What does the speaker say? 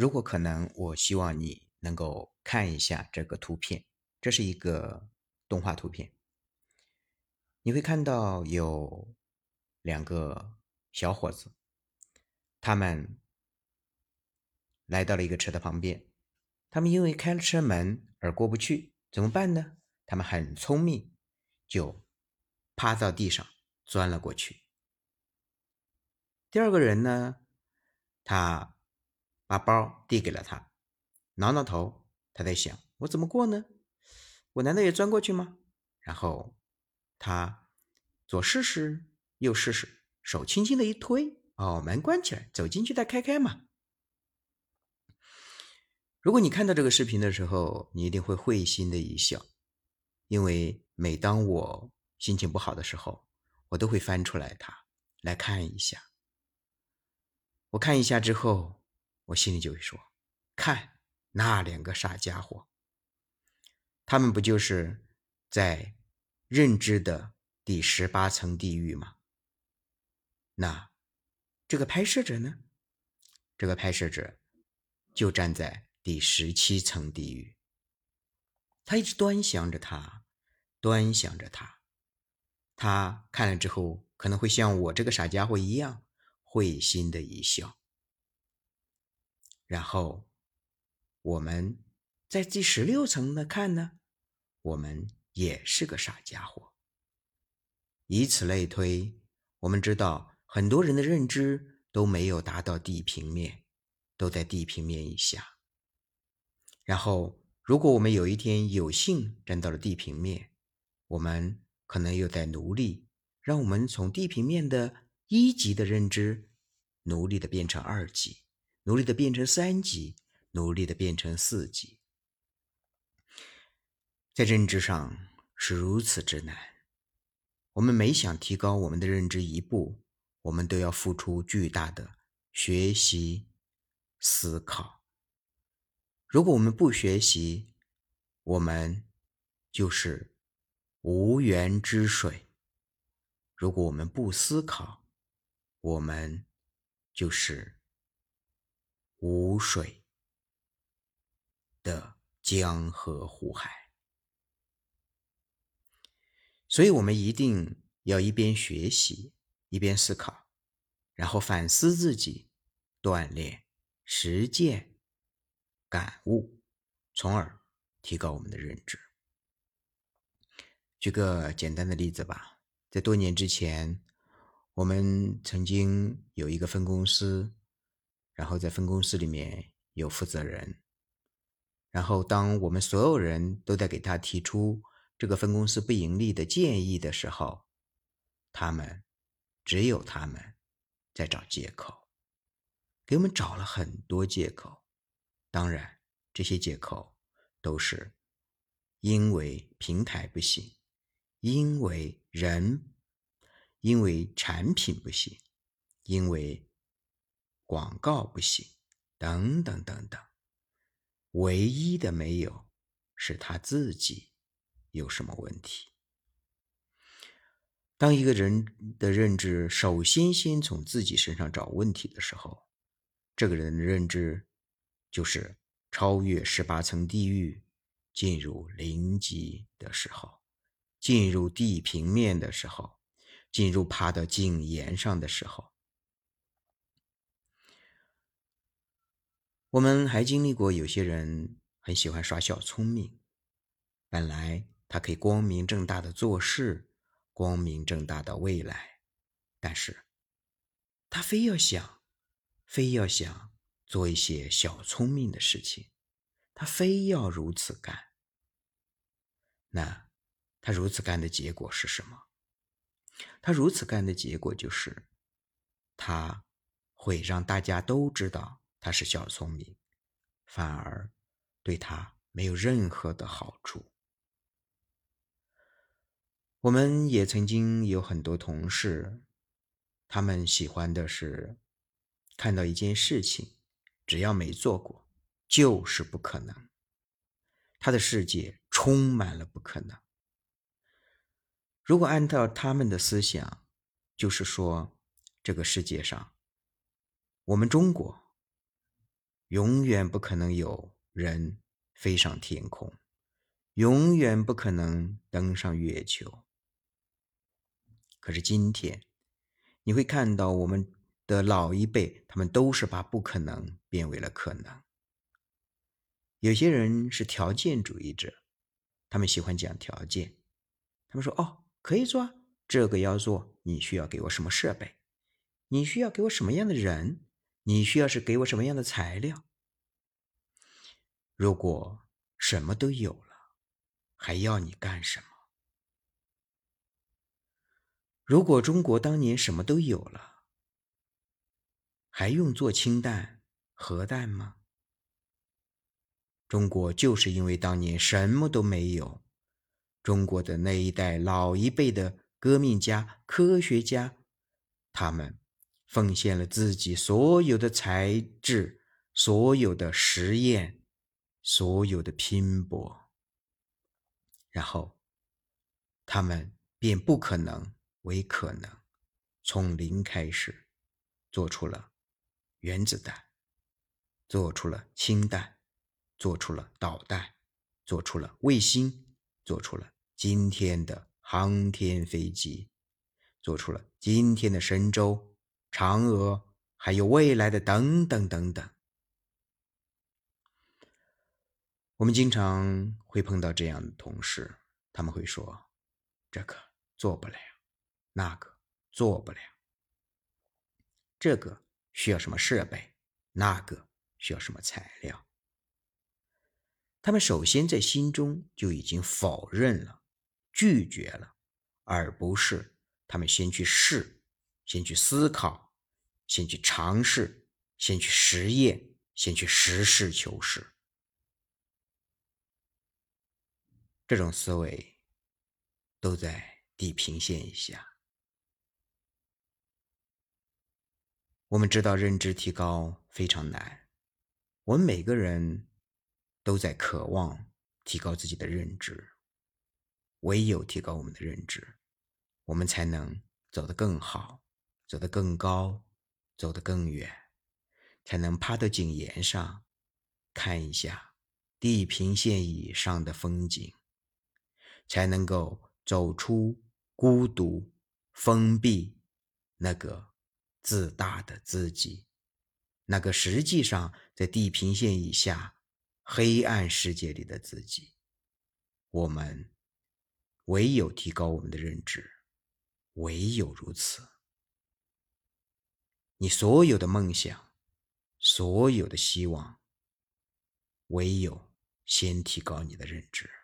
如果可能，我希望你能够看一下这个图片，这是一个动画图片。你会看到有两个小伙子，他们来到了一个车的旁边。他们因为开了车门而过不去，怎么办呢？他们很聪明，就趴到地上钻了过去。第二个人呢，他把包递给了他，挠挠头，他在想：我怎么过呢？我难道也钻过去吗？然后。他左试试，右试试，手轻轻的一推，哦，门关起来，走进去再开开嘛。如果你看到这个视频的时候，你一定会会心的一笑，因为每当我心情不好的时候，我都会翻出来它来看一下。我看一下之后，我心里就会说：看那两个傻家伙，他们不就是在。认知的第十八层地狱吗？那这个拍摄者呢？这个拍摄者就站在第十七层地狱，他一直端详着他，端详着他。他看了之后，可能会像我这个傻家伙一样，会心的一笑。然后我们在第十六层的看呢，我们。也是个傻家伙。以此类推，我们知道很多人的认知都没有达到地平面，都在地平面以下。然后，如果我们有一天有幸站到了地平面，我们可能又在努力让我们从地平面的一级的认知，努力的变成二级，努力的变成三级，努力的变成四级。在认知上。是如此之难。我们每想提高我们的认知一步，我们都要付出巨大的学习、思考。如果我们不学习，我们就是无源之水；如果我们不思考，我们就是无水的江河湖海。所以，我们一定要一边学习，一边思考，然后反思自己，锻炼、实践、感悟，从而提高我们的认知。举个简单的例子吧，在多年之前，我们曾经有一个分公司，然后在分公司里面有负责人，然后当我们所有人都在给他提出。这个分公司不盈利的建议的时候，他们只有他们在找借口，给我们找了很多借口。当然，这些借口都是因为平台不行，因为人，因为产品不行，因为广告不行，等等等等。唯一的没有是他自己。有什么问题？当一个人的认知首先先从自己身上找问题的时候，这个人的认知就是超越十八层地狱，进入零级的时候，进入地平面的时候，进入爬到井沿上的时候。我们还经历过有些人很喜欢耍小聪明，本来。他可以光明正大的做事，光明正大的未来，但是，他非要想，非要想做一些小聪明的事情，他非要如此干。那他如此干的结果是什么？他如此干的结果就是，他会让大家都知道他是小聪明，反而对他没有任何的好处。我们也曾经有很多同事，他们喜欢的是看到一件事情，只要没做过，就是不可能。他的世界充满了不可能。如果按照他们的思想，就是说，这个世界上，我们中国永远不可能有人飞上天空，永远不可能登上月球。可是今天，你会看到我们的老一辈，他们都是把不可能变为了可能。有些人是条件主义者，他们喜欢讲条件。他们说：“哦，可以做啊，这个要做，你需要给我什么设备？你需要给我什么样的人？你需要是给我什么样的材料？如果什么都有了，还要你干什么？”如果中国当年什么都有了，还用做氢弹、核弹吗？中国就是因为当年什么都没有，中国的那一代老一辈的革命家、科学家，他们奉献了自己所有的才智、所有的实验、所有的拼搏，然后他们便不可能。为可能，从零开始，做出了原子弹，做出了氢弹，做出了导弹，做出了卫星，做出了今天的航天飞机，做出了今天的神舟、嫦娥，还有未来的等等等等。我们经常会碰到这样的同事，他们会说：“这个做不了。”那个做不了，这个需要什么设备？那个需要什么材料？他们首先在心中就已经否认了、拒绝了，而不是他们先去试、先去思考、先去尝试、先去实验、先去实事求是。这种思维都在地平线以下。我们知道认知提高非常难，我们每个人都在渴望提高自己的认知。唯有提高我们的认知，我们才能走得更好，走得更高，走得更远，才能趴到井沿上看一下地平线以上的风景，才能够走出孤独、封闭那个。自大的自己，那个实际上在地平线以下黑暗世界里的自己，我们唯有提高我们的认知，唯有如此，你所有的梦想，所有的希望，唯有先提高你的认知。